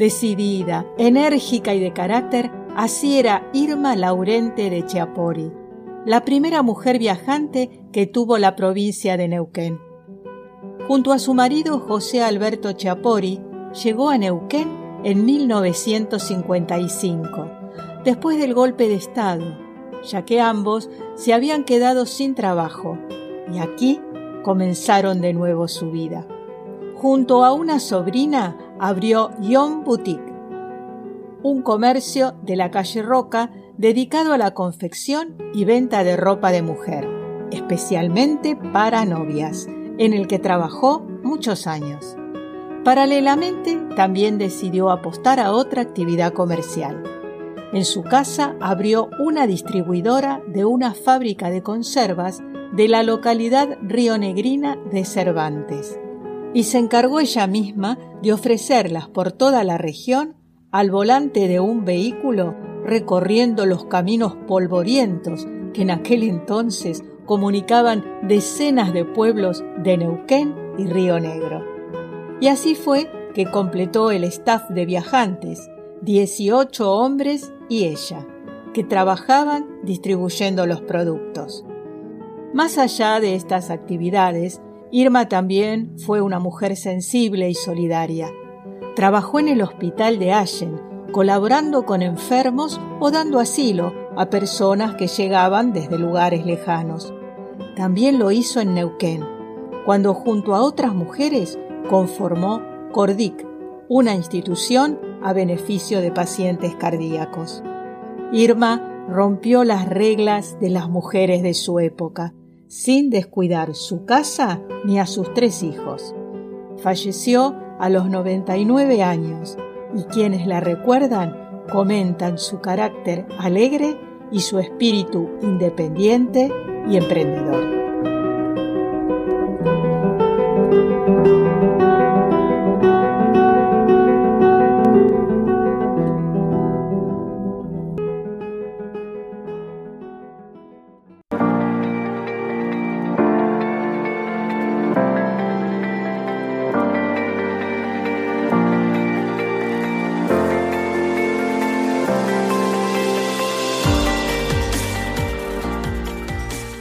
Decidida, enérgica y de carácter, así era Irma Laurente de Chiapori, la primera mujer viajante que tuvo la provincia de Neuquén. Junto a su marido José Alberto Chiapori, llegó a Neuquén en 1955, después del golpe de Estado, ya que ambos se habían quedado sin trabajo y aquí comenzaron de nuevo su vida. Junto a una sobrina abrió Yon Boutique, un comercio de la calle Roca dedicado a la confección y venta de ropa de mujer, especialmente para novias, en el que trabajó muchos años. Paralelamente, también decidió apostar a otra actividad comercial. En su casa abrió una distribuidora de una fábrica de conservas de la localidad rionegrina de Cervantes y se encargó ella misma de ofrecerlas por toda la región al volante de un vehículo recorriendo los caminos polvorientos que en aquel entonces comunicaban decenas de pueblos de Neuquén y Río Negro. Y así fue que completó el staff de viajantes, 18 hombres y ella, que trabajaban distribuyendo los productos. Más allá de estas actividades, Irma también fue una mujer sensible y solidaria. Trabajó en el hospital de Allen, colaborando con enfermos o dando asilo a personas que llegaban desde lugares lejanos. También lo hizo en Neuquén, cuando junto a otras mujeres conformó Cordic, una institución a beneficio de pacientes cardíacos. Irma rompió las reglas de las mujeres de su época sin descuidar su casa ni a sus tres hijos. Falleció a los 99 años y quienes la recuerdan comentan su carácter alegre y su espíritu independiente y emprendedor.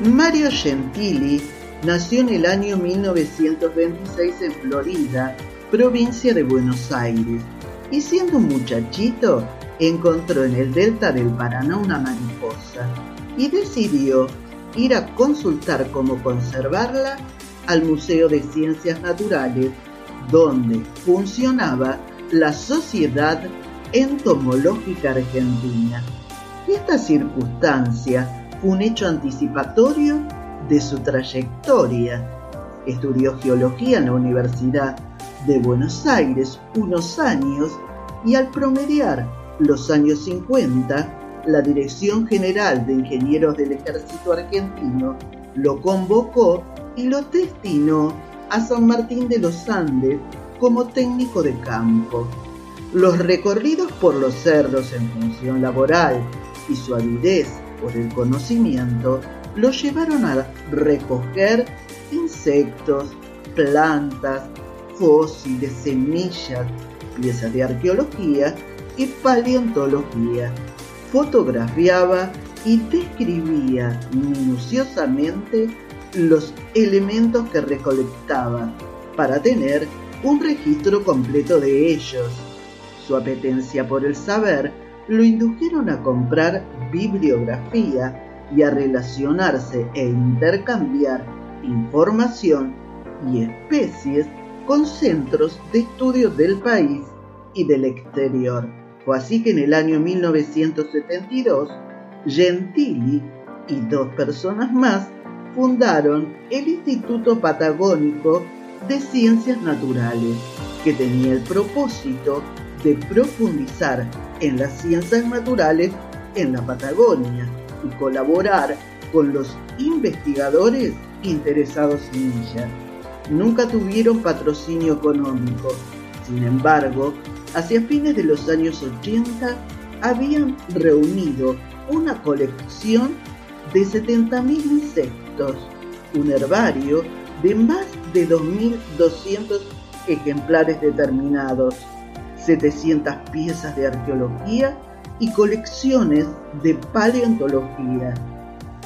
Mario Gentili nació en el año 1926 en Florida, provincia de Buenos Aires, y siendo un muchachito encontró en el delta del Paraná una mariposa y decidió ir a consultar cómo conservarla al Museo de Ciencias Naturales, donde funcionaba la Sociedad Entomológica Argentina. Y esta circunstancia un hecho anticipatorio de su trayectoria. Estudió geología en la Universidad de Buenos Aires unos años y al promediar los años 50, la Dirección General de Ingenieros del Ejército Argentino lo convocó y lo destinó a San Martín de los Andes como técnico de campo. Los recorridos por los cerros en función laboral y su avidez por el conocimiento lo llevaron a recoger insectos, plantas, fósiles, semillas, piezas de arqueología y paleontología. Fotografiaba y describía minuciosamente los elementos que recolectaba para tener un registro completo de ellos. Su apetencia por el saber lo indujeron a comprar bibliografía y a relacionarse e intercambiar información y especies con centros de estudio del país y del exterior. Fue así que en el año 1972, Gentili y dos personas más fundaron el Instituto Patagónico de Ciencias Naturales, que tenía el propósito de profundizar en las ciencias naturales en la Patagonia y colaborar con los investigadores interesados en ella. Nunca tuvieron patrocinio económico, sin embargo, hacia fines de los años 80 habían reunido una colección de 70.000 insectos, un herbario de más de 2.200 ejemplares determinados, 700 piezas de arqueología y colecciones de paleontología,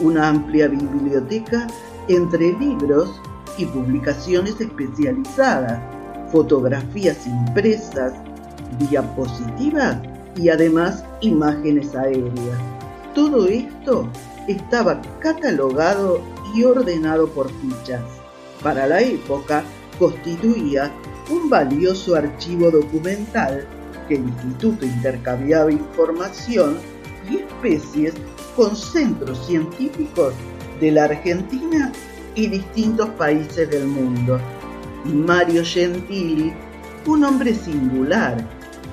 una amplia biblioteca entre libros y publicaciones especializadas, fotografías impresas, diapositivas y además imágenes aéreas. Todo esto estaba catalogado y ordenado por fichas. Para la época constituía un valioso archivo documental que el instituto intercambiaba información y especies con centros científicos de la Argentina y distintos países del mundo. Mario Gentili, un hombre singular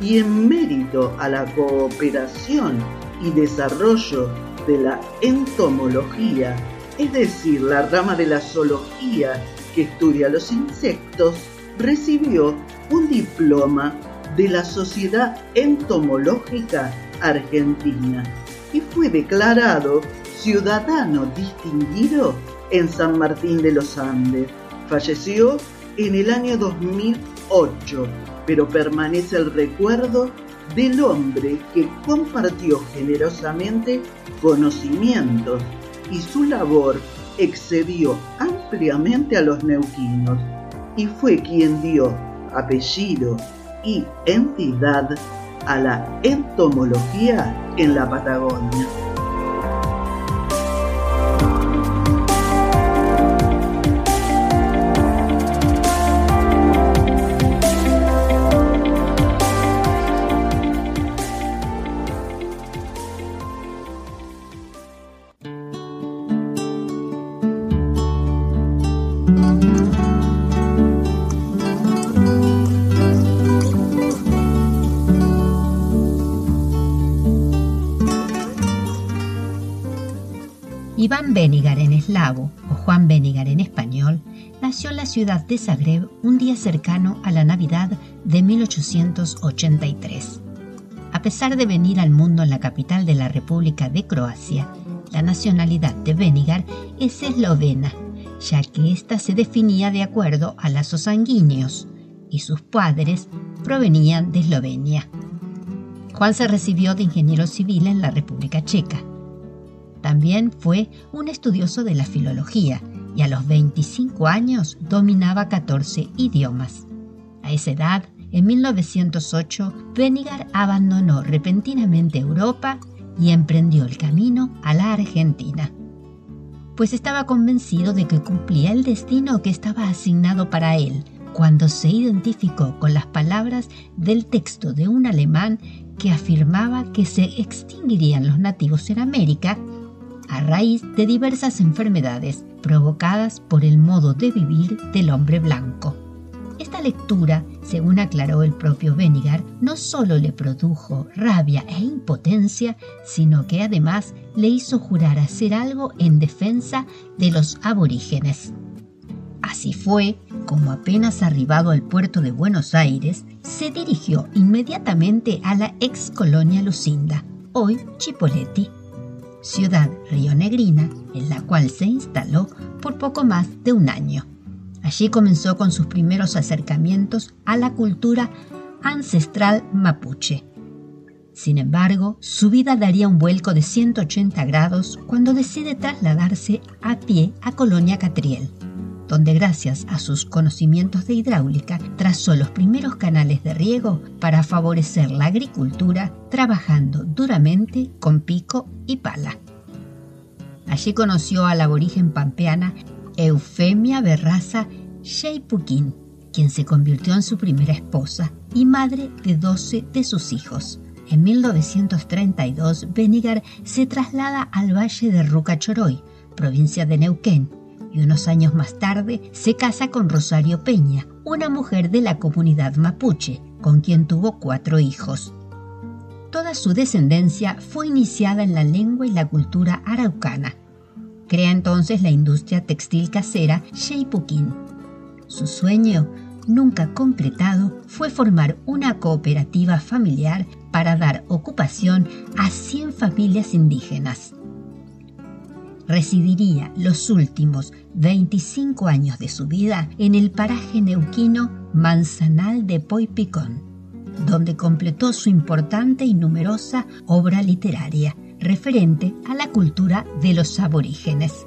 y en mérito a la cooperación y desarrollo de la entomología, es decir, la rama de la zoología que estudia los insectos, recibió un diploma de la Sociedad Entomológica Argentina y fue declarado ciudadano distinguido en San Martín de los Andes. Falleció en el año 2008, pero permanece el recuerdo del hombre que compartió generosamente conocimientos y su labor excedió ampliamente a los neuquinos y fue quien dio apellido y entidad a la entomología en la Patagonia. Iván Benigar en eslavo, o Juan Benigar en español, nació en la ciudad de Zagreb un día cercano a la Navidad de 1883. A pesar de venir al mundo en la capital de la República de Croacia, la nacionalidad de Benigar es eslovena, ya que ésta se definía de acuerdo a lazos sanguíneos, y sus padres provenían de Eslovenia. Juan se recibió de ingeniero civil en la República Checa también fue un estudioso de la filología y a los 25 años dominaba 14 idiomas. A esa edad, en 1908, Benigar abandonó repentinamente Europa y emprendió el camino a la Argentina, pues estaba convencido de que cumplía el destino que estaba asignado para él cuando se identificó con las palabras del texto de un alemán que afirmaba que se extinguirían los nativos en América a raíz de diversas enfermedades provocadas por el modo de vivir del hombre blanco. Esta lectura, según aclaró el propio Benigar, no solo le produjo rabia e impotencia, sino que además le hizo jurar hacer algo en defensa de los aborígenes. Así fue como apenas arribado al puerto de Buenos Aires, se dirigió inmediatamente a la ex colonia Lucinda, hoy Chipoleti, ciudad rionegrina en la cual se instaló por poco más de un año. Allí comenzó con sus primeros acercamientos a la cultura ancestral mapuche. Sin embargo, su vida daría un vuelco de 180 grados cuando decide trasladarse a pie a Colonia Catriel donde gracias a sus conocimientos de hidráulica trazó los primeros canales de riego para favorecer la agricultura trabajando duramente con pico y pala. Allí conoció a la aborigen pampeana Eufemia Berraza Sheipukin, quien se convirtió en su primera esposa y madre de 12 de sus hijos. En 1932, Benigar se traslada al valle de Rucachoroy, provincia de Neuquén, y unos años más tarde se casa con Rosario Peña, una mujer de la comunidad mapuche, con quien tuvo cuatro hijos. Toda su descendencia fue iniciada en la lengua y la cultura araucana. Crea entonces la industria textil casera Sheipukin. Su sueño, nunca concretado, fue formar una cooperativa familiar para dar ocupación a 100 familias indígenas residiría los últimos 25 años de su vida en el paraje neuquino Manzanal de Poipicón, donde completó su importante y numerosa obra literaria referente a la cultura de los aborígenes.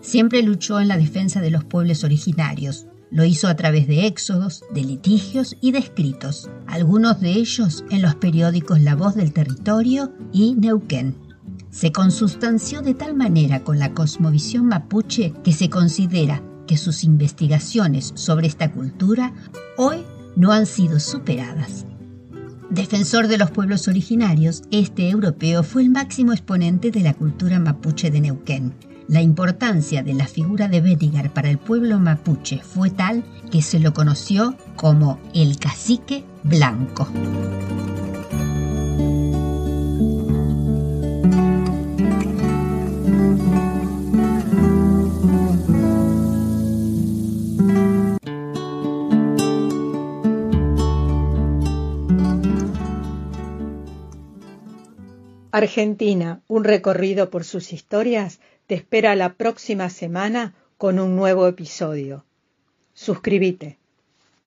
Siempre luchó en la defensa de los pueblos originarios. Lo hizo a través de éxodos, de litigios y de escritos, algunos de ellos en los periódicos La Voz del Territorio y Neuquén. Se consustanció de tal manera con la cosmovisión mapuche que se considera que sus investigaciones sobre esta cultura hoy no han sido superadas. Defensor de los pueblos originarios, este europeo fue el máximo exponente de la cultura mapuche de Neuquén. La importancia de la figura de Bedigar para el pueblo mapuche fue tal que se lo conoció como el cacique blanco. Argentina, un recorrido por sus historias, te espera la próxima semana con un nuevo episodio. Suscríbete.